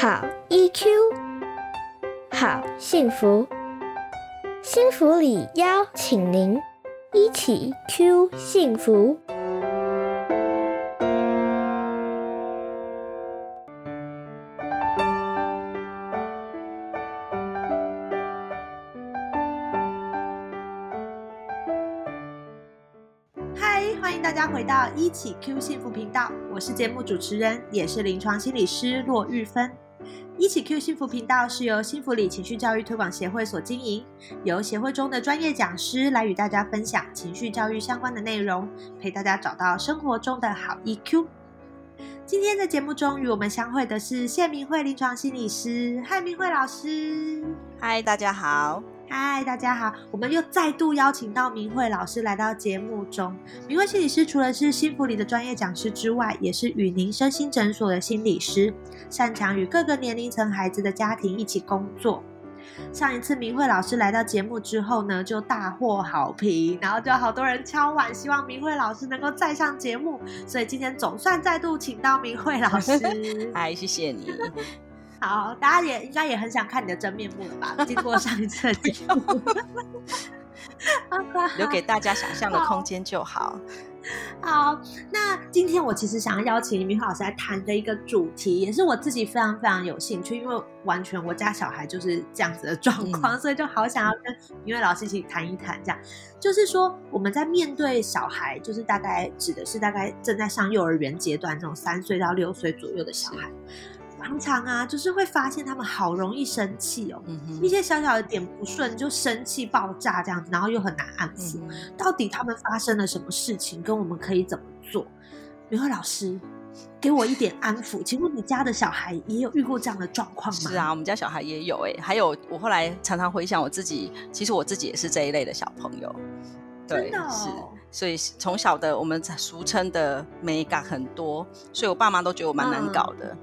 好 EQ，好幸福，幸福里邀请您一起 Q 幸福。嗨，欢迎大家回到一起 Q 幸福频道，我是节目主持人，也是临床心理师骆玉芬。一起 Q 幸福频道是由幸福里情绪教育推广协会所经营，由协会中的专业讲师来与大家分享情绪教育相关的内容，陪大家找到生活中的好 EQ。今天在节目中与我们相会的是谢明慧临床心理师，嗨，明慧老师。嗨，大家好。嗨，大家好！我们又再度邀请到明慧老师来到节目中。明慧心理师除了是幸福里的专业讲师之外，也是与您身心诊所的心理师，擅长与各个年龄层孩子的家庭一起工作。上一次明慧老师来到节目之后呢，就大获好评，然后就好多人敲碗，希望明慧老师能够再上节目。所以今天总算再度请到明慧老师。嗨，谢谢你。好，大家也应该也很想看你的真面目了吧？经过上一次的节目，留给大家想象的空间就好。好，那今天我其实想要邀请明慧老师来谈的一个主题，也是我自己非常非常有兴趣，因为完全我家小孩就是这样子的状况，所以就好想要跟明慧老师一起谈一谈。这样就是说，我们在面对小孩，就是大概指的是大概正在上幼儿园阶段这种三岁到六岁左右的小孩。常常啊，就是会发现他们好容易生气哦，一些小小的点不顺就生气爆炸这样子，然后又很难安抚。到底他们发生了什么事情？跟我们可以怎么做？明慧老师，给我一点安抚。请问你家的小孩也有遇过这样的状况吗？是啊，我们家小孩也有哎。还有我后来常常回想我自己，其实我自己也是这一类的小朋友。对，是。所以从小的我们俗称的美感很多，所以我爸妈都觉得我蛮难搞的。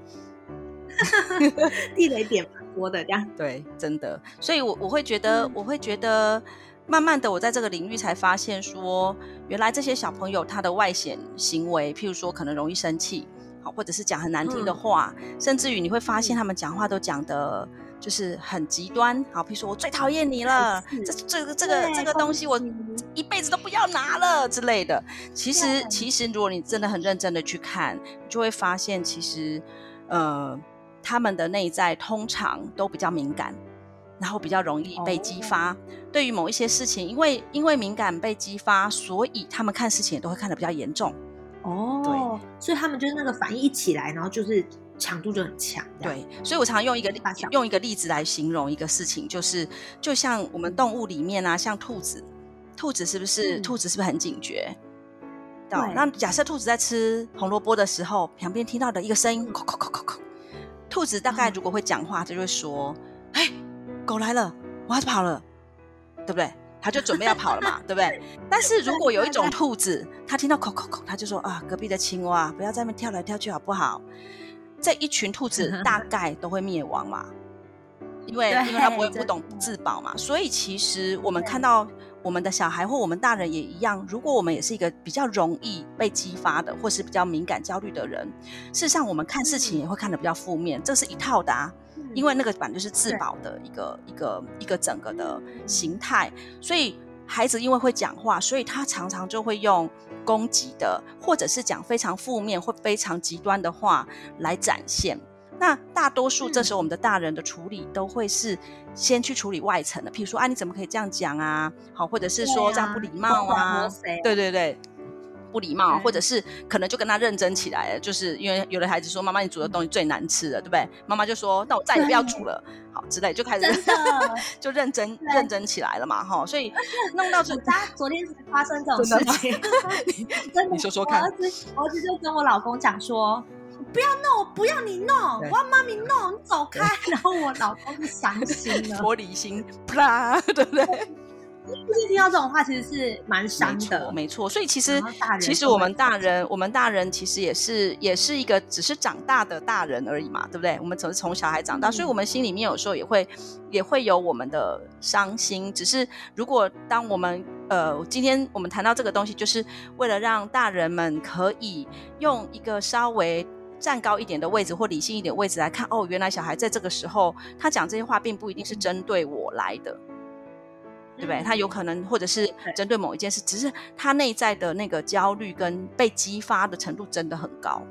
地雷点蛮多的，这样对，真的。所以，我我会觉得，我会觉得，慢慢的，我在这个领域才发现，说原来这些小朋友他的外显行为，譬如说可能容易生气，好，或者是讲很难听的话，甚至于你会发现他们讲话都讲的，就是很极端，好，譬如说我最讨厌你了，这这个这个这个东西我一辈子都不要拿了之类的。其实，其实如果你真的很认真的去看，就会发现，其实，呃。他们的内在通常都比较敏感，然后比较容易被激发。对于某一些事情，因为因为敏感被激发，所以他们看事情也都会看得比较严重。哦，对，所以他们就是那个反应一起来，然后就是强度就很强。对，所以我常用一个用一个例子来形容一个事情，就是就像我们动物里面啊，像兔子，兔子是不是兔子是不是很警觉？对。那假设兔子在吃红萝卜的时候，旁边听到的一个声音，叩叩叩叩叩。兔子大概如果会讲话，它就会说：“哎，狗来了，我要跑了，对不对？”它就准备要跑了嘛，对不对？但是如果有一种兔子，它听到“口口口”，它就说：“啊，隔壁的青蛙，不要在那跳来跳去，好不好？”这一群兔子大概都会灭亡嘛，因为因为它不会不懂自保嘛。所以其实我们看到。我们的小孩或我们大人也一样，如果我们也是一个比较容易被激发的，或是比较敏感、焦虑的人，事实上我们看事情也会看得比较负面，这是一套的啊。因为那个版就是自保的一个一个一个整个的形态，所以孩子因为会讲话，所以他常常就会用攻击的，或者是讲非常负面或非常极端的话来展现。那大多数这时候我们的大人的处理都会是先去处理外层的，譬如说啊你怎么可以这样讲啊？好，或者是说这样不礼貌啊？对对对，不礼貌，或者是可能就跟他认真起来了，就是因为有的孩子说妈妈你煮的东西最难吃了，对不对？妈妈就说那我再也不要煮了，好之类就开始 就认真认真起来了嘛，哈，所以弄到这，家 昨天发生这种事 情，你说说看，儿子儿子就跟我老公讲说。不要弄，我不要你弄，我要妈咪弄，你走开。然后我老公就伤心了，玻璃心，啪，对不对？就是听到这种话，其实是蛮伤的，没错。所以其实，其实我们大人，我们大人其实也是，也是一个只是长大的大人而已嘛，对不对？我们从从小孩长大，所以我们心里面有时候也会，也会有我们的伤心。只是如果当我们呃，今天我们谈到这个东西，就是为了让大人们可以用一个稍微。站高一点的位置或理性一点位置来看，哦，原来小孩在这个时候他讲这些话，并不一定是针对我来的，对不对？他有可能或者是针对某一件事，只是他内在的那个焦虑跟被激发的程度真的很高。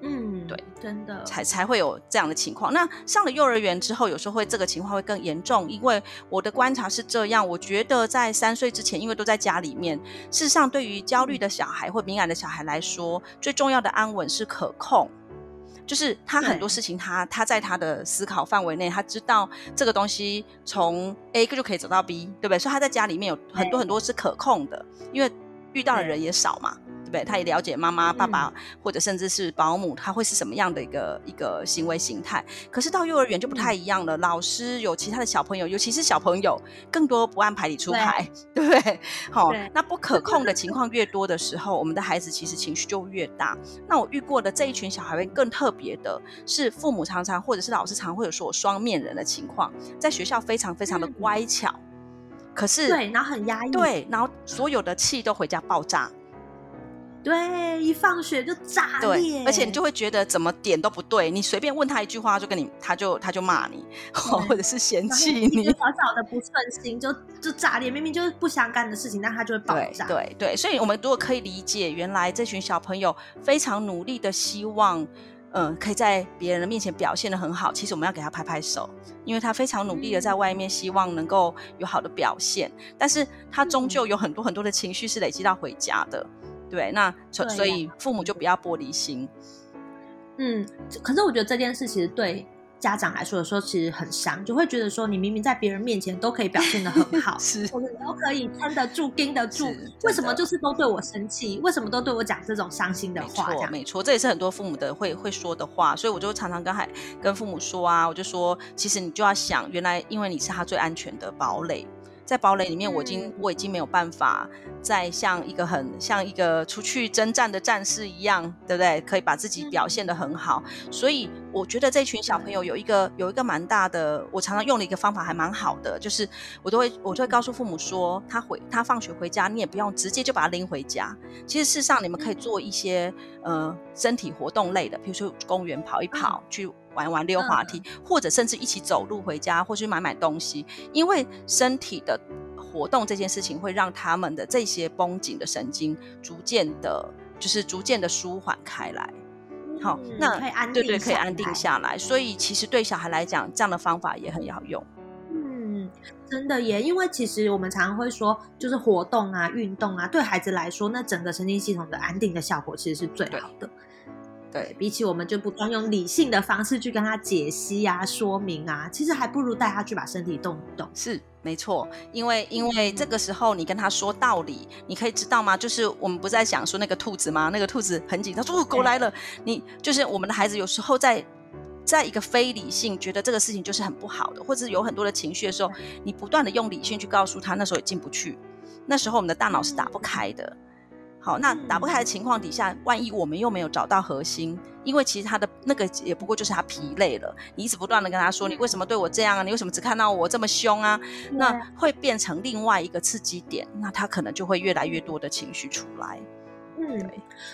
嗯，对，真的才才会有这样的情况。那上了幼儿园之后，有时候会这个情况会更严重，因为我的观察是这样。我觉得在三岁之前，因为都在家里面，事实上对于焦虑的小孩或敏感的小孩来说，最重要的安稳是可控，就是他很多事情他他在他的思考范围内，他知道这个东西从 A 就可以走到 B，对不对？所以他在家里面有很多很多是可控的，因为遇到的人也少嘛。对，他也了解妈妈、爸爸或者甚至是保姆，他会是什么样的一个一个行为形态。可是到幼儿园就不太一样了，老师有其他的小朋友，尤其是小朋友，更多不按牌理出牌，对不对？好，那不可控的情况越多的时候，我们的孩子其实情绪就越大。那我遇过的这一群小孩会更特别的是，父母常常或者是老师常会有说我双面人的情况，在学校非常非常的乖巧，可是对，然后很压抑，对，然后所有的气都回家爆炸。对，一放学就炸裂，而且你就会觉得怎么点都不对，你随便问他一句话，就跟你他就他就骂你，或者是嫌弃你，小小的不顺心就就炸裂，明明就是不相干的事情，但他就会爆炸。对对，所以我们如果可以理解，原来这群小朋友非常努力的希望，嗯，可以在别人的面前表现的很好，其实我们要给他拍拍手，因为他非常努力的在外面希望能够有好的表现，但是他终究有很多很多的情绪是累积到回家的。对，那所所以父母就不要玻璃心。嗯，可是我觉得这件事其实对家长来说，有时候其实很伤，就会觉得说，你明明在别人面前都可以表现的很 好，是，我们都可以撑得住、盯得住，为什么就是都对我生气？为什么都对我讲这种伤心的话？没错，没错，这也是很多父母的会会说的话。所以我就常常跟孩跟父母说啊，我就说，其实你就要想，原来因为你是他最安全的堡垒。在堡垒里面，我已经我已经没有办法再像一个很像一个出去征战的战士一样，对不对？可以把自己表现得很好。所以我觉得这群小朋友有一个有一个蛮大的，我常常用的一个方法还蛮好的，就是我都会我就会告诉父母说，他回他放学回家，你也不用直接就把他拎回家。其实事实上，你们可以做一些呃身体活动类的，比如说公园跑一跑去。玩玩溜滑梯，或者甚至一起走路回家，或去买买东西。因为身体的活动这件事情，会让他们的这些绷紧的神经逐渐的，就是逐渐的舒缓开来。好，那对对，可以安定下来。所以其实对小孩来讲，这样的方法也很好用。嗯，真的耶，因为其实我们常常会说，就是活动啊、运动啊，对孩子来说，那整个神经系统的安定的效果其实是最好的。对比起我们就不断用理性的方式去跟他解析啊、说明啊，其实还不如带他去把身体动一动。是没错，因为因为这个时候你跟他说道理，你可以知道吗？就是我们不在讲说那个兔子吗？那个兔子很紧张，说狗来了。你就是我们的孩子，有时候在在一个非理性觉得这个事情就是很不好的，或者有很多的情绪的时候，你不断的用理性去告诉他，那时候也进不去。那时候我们的大脑是打不开的。好，那打不开的情况底下，万一我们又没有找到核心，因为其实他的那个也不过就是他疲累了。你一直不断的跟他说，你为什么对我这样啊？你为什么只看到我这么凶啊？那会变成另外一个刺激点，那他可能就会越来越多的情绪出来。嗯，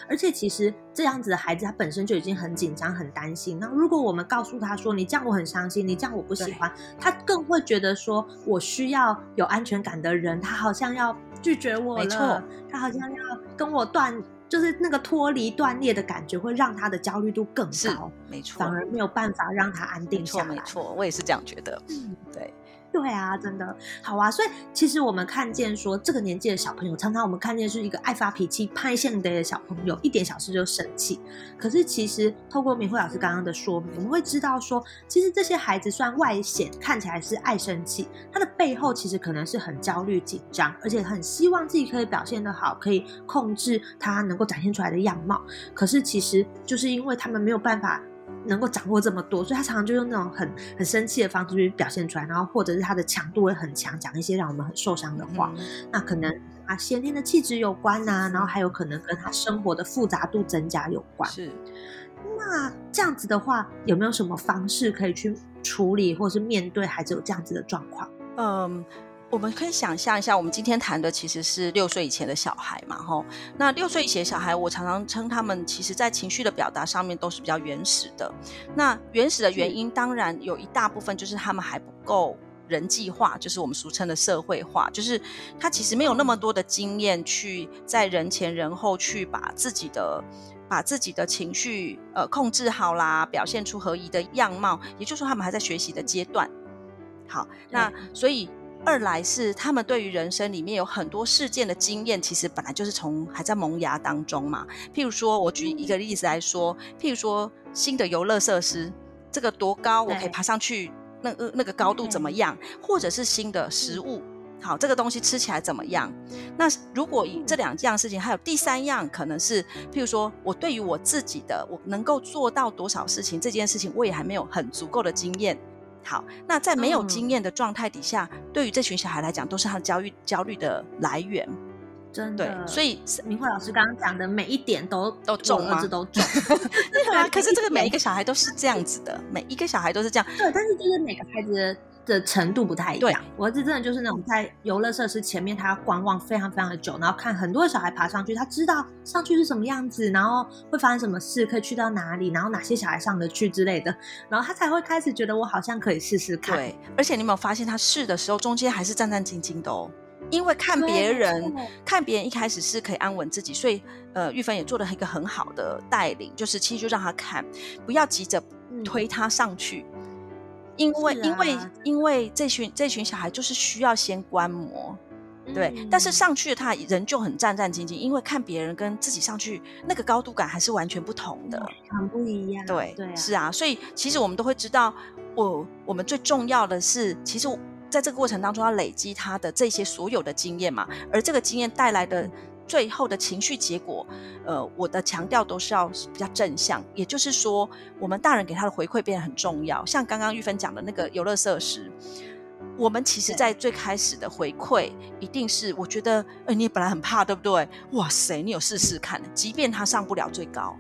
而且其实这样子的孩子，他本身就已经很紧张、很担心。那如果我们告诉他说：“你这样我很伤心，你这样我不喜欢”，他更会觉得说：“我需要有安全感的人，他好像要拒绝我了，他好像要跟我断，就是那个脱离、断裂的感觉，会让他的焦虑度更高，没错，反而没有办法让他安定下来。没错，我也是这样觉得。嗯，对。对啊，真的好啊！所以其实我们看见说，这个年纪的小朋友，常常我们看见是一个爱发脾气、拍线的小朋友，一点小事就生气。可是其实透过明慧老师刚刚的说明，我们会知道说，其实这些孩子虽然外显看起来是爱生气，他的背后其实可能是很焦虑、紧张，而且很希望自己可以表现得好，可以控制他能够展现出来的样貌。可是其实就是因为他们没有办法。能够掌握这么多，所以他常常就用那种很很生气的方式去表现出来，然后或者是他的强度会很强，讲一些让我们很受伤的话。那可能啊先天的气质有关呐，然后还有可能跟他生活的复杂度增加有关。是，那这样子的话，有没有什么方式可以去处理或是面对孩子有这样子的状况？嗯。我们可以想象一下，我们今天谈的其实是六岁以前的小孩嘛，吼。那六岁以前小孩，我常常称他们，其实在情绪的表达上面都是比较原始的。那原始的原因，当然有一大部分就是他们还不够人际化，就是我们俗称的社会化，就是他其实没有那么多的经验去在人前人后去把自己的把自己的情绪呃控制好啦，表现出合宜的样貌。也就是说，他们还在学习的阶段。好，那所以。二来是他们对于人生里面有很多事件的经验，其实本来就是从还在萌芽当中嘛。譬如说，我举一个例子来说，譬如说新的游乐设施，这个多高我可以爬上去，那个那个高度怎么样？或者是新的食物，好，这个东西吃起来怎么样？那如果以这两样事情，还有第三样，可能是譬如说我对于我自己的我能够做到多少事情这件事情，我也还没有很足够的经验。好，那在没有经验的状态底下，对于这群小孩来讲，都是他焦虑焦虑的来源。真的，对，所以明慧老师刚刚讲的每一点都都重吗？都重。对啊，可是这个每一个小孩都是这样子的，每一个小孩都是这样。对，但是就是每个孩子。的程度不太一样。我儿子真的就是那种在游乐设施前面，他要观望非常非常的久，然后看很多小孩爬上去，他知道上去是什么样子，然后会发生什么事，可以去到哪里，然后哪些小孩上得去之类的，然后他才会开始觉得我好像可以试试看。对，而且你有没有发现他试的时候，中间还是战战兢兢的哦，因为看别人，看别人一开始是可以安稳自己，所以呃，玉芬也做了一个很好的带领，就是其实就让他看，不要急着推他上去。因为因为因为这群这群小孩就是需要先观摩，对，但是上去他人就很战战兢兢，因为看别人跟自己上去那个高度感还是完全不同的，很不一样。对，是啊，所以其实我们都会知道，我我们最重要的是，其实在这个过程当中要累积他的这些所有的经验嘛，而这个经验带来的。最后的情绪结果，呃，我的强调都是要比较正向，也就是说，我们大人给他的回馈变得很重要。像刚刚玉芬讲的那个游乐设施，我们其实在最开始的回馈一定是，我觉得，呃，你本来很怕，对不对？哇塞，你有试试看，即便他上不了最高，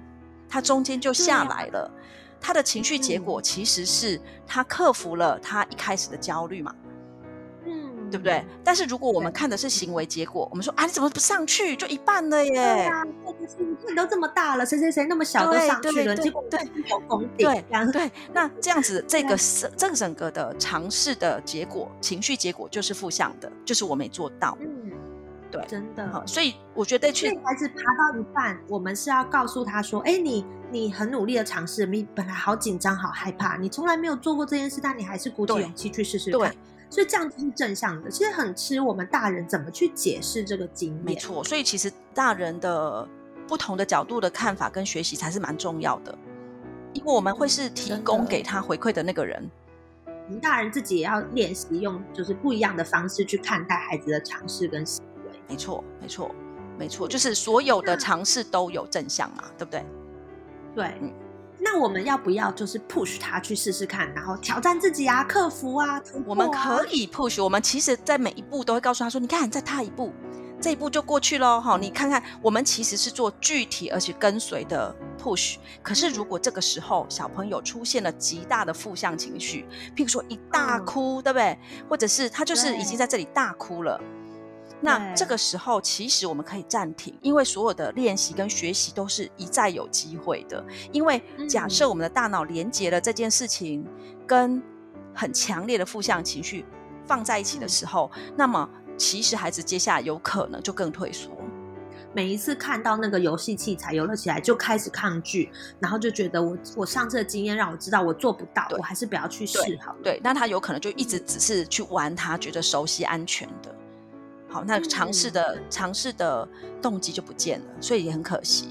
他中间就下来了，他的情绪结果其实是他克服了他一开始的焦虑嘛。对不对？但是如果我们看的是行为结果，我们说啊，你怎么不上去？就一半了耶！对啊，你都这么大了，谁谁谁那么小都上去了，结果对有功底。对，对。那这样子，这个是这个整个的尝试的结果，情绪结果就是负向的，就是我没做到。嗯，对，真的。所以我觉得去孩子爬到一半，我们是要告诉他说：“哎，你你很努力的尝试，你本来好紧张、好害怕，你从来没有做过这件事，但你还是鼓起勇气去试试看。”所以这样子是正向的，其实很吃我们大人怎么去解释这个经验。没错，所以其实大人的不同的角度的看法跟学习才是蛮重要的，因为我们会是提供给他回馈的那个人。我们大人自己也要练习用就是不一样的方式去看待孩子的尝试跟行为。没错，没错，没错，就是所有的尝试都有正向嘛，对不对？对。那我们要不要就是 push 他去试试看，然后挑战自己啊，克服啊？我们可以 push，我们其实在每一步都会告诉他说：“你看，再踏一步，这一步就过去喽。”哈，你看看，我们其实是做具体而且跟随的 push。可是如果这个时候小朋友出现了极大的负向情绪，譬如说一大哭，对不对？或者是他就是已经在这里大哭了。那这个时候，其实我们可以暂停，因为所有的练习跟学习都是一再有机会的。因为假设我们的大脑连接了这件事情跟很强烈的负向情绪放在一起的时候，那么其实孩子接下来有可能就更退缩。每一次看到那个游戏器材游乐起来，就开始抗拒，然后就觉得我我上次的经验让我知道我做不到，我还是不要去试好了。对，那他有可能就一直只是去玩，他觉得熟悉安全的。好，那尝试的尝试的动机就不见了，所以也很可惜。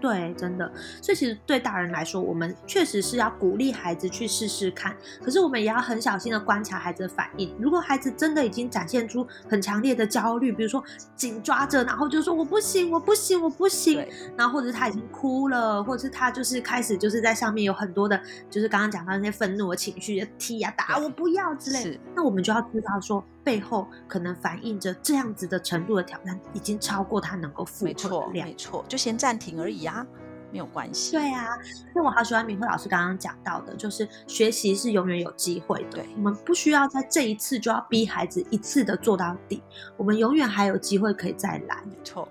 对，真的。所以其实对大人来说，我们确实是要鼓励孩子去试试看，可是我们也要很小心的观察孩子的反应。如果孩子真的已经展现出很强烈的焦虑，比如说紧抓着，然后就说我不行，我不行，我不行，然后或者是他已经哭了，或者是他就是开始就是在上面有很多的，就是刚刚讲到那些愤怒的情绪，踢呀打，我不要之类，那我们就要知道说。背后可能反映着这样子的程度的挑战，已经超过他能够负荷的量。没错，就先暂停而已啊。没有关系。对啊，所以我好喜欢明慧老师刚刚讲到的，就是学习是永远有机会的。我们不需要在这一次就要逼孩子一次的做到底，我们永远还有机会可以再来。没错。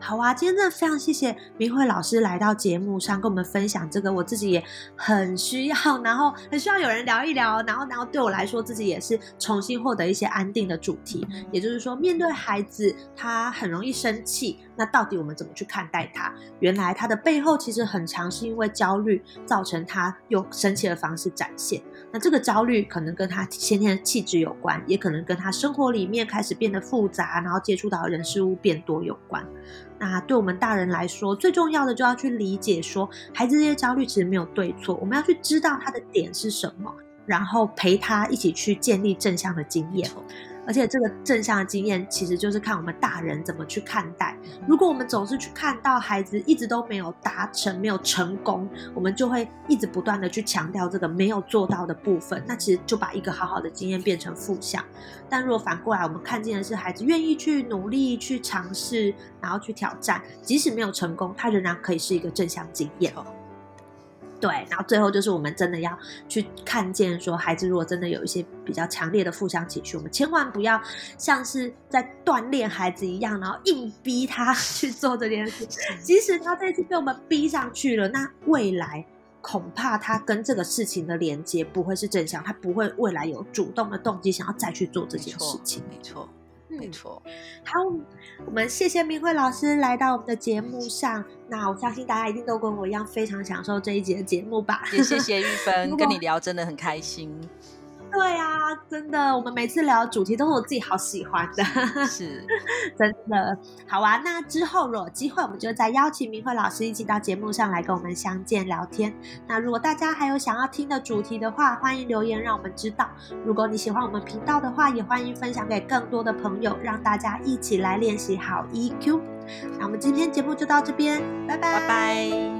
好啊，今天真的非常谢谢明慧老师来到节目上跟我们分享这个，我自己也很需要，然后很需要有人聊一聊，然后然后对我来说自己也是重新获得一些安定的主题。也就是说，面对孩子他很容易生气，那到底我们怎么去看待他？原来他的背后其实很长是因为焦虑造成他用生气的方式展现。那这个焦虑可能跟他先天的气质有关，也可能跟他生活里面开始变得复杂，然后接触到人事物变多有关。那对我们大人来说，最重要的就要去理解，说孩子这些焦虑其实没有对错，我们要去知道他的点是什么，然后陪他一起去建立正向的经验。而且这个正向的经验，其实就是看我们大人怎么去看待。如果我们总是去看到孩子一直都没有达成、没有成功，我们就会一直不断的去强调这个没有做到的部分，那其实就把一个好好的经验变成负向。但如果反过来，我们看见的是孩子愿意去努力、去尝试，然后去挑战，即使没有成功，他仍然可以是一个正向经验。对，然后最后就是我们真的要去看见，说孩子如果真的有一些比较强烈的负向情绪，我们千万不要像是在锻炼孩子一样，然后硬逼他 去做这件事。即使他这次被我们逼上去了，那未来恐怕他跟这个事情的连接不会是正向，他不会未来有主动的动机想要再去做这件事情。没错。没错，好，我们谢谢明慧老师来到我们的节目上。那我相信大家一定都跟我一样非常享受这一集的节目吧。也谢谢玉 芬，跟你聊真的很开心。对啊，真的，我们每次聊主题都是我自己好喜欢的，是 真的。好啊，那之后如果有机会，我们就再邀请明慧老师一起到节目上来跟我们相见聊天。那如果大家还有想要听的主题的话，欢迎留言让我们知道。如果你喜欢我们频道的话，也欢迎分享给更多的朋友，让大家一起来练习好 EQ。那我们今天节目就到这边，拜拜拜拜。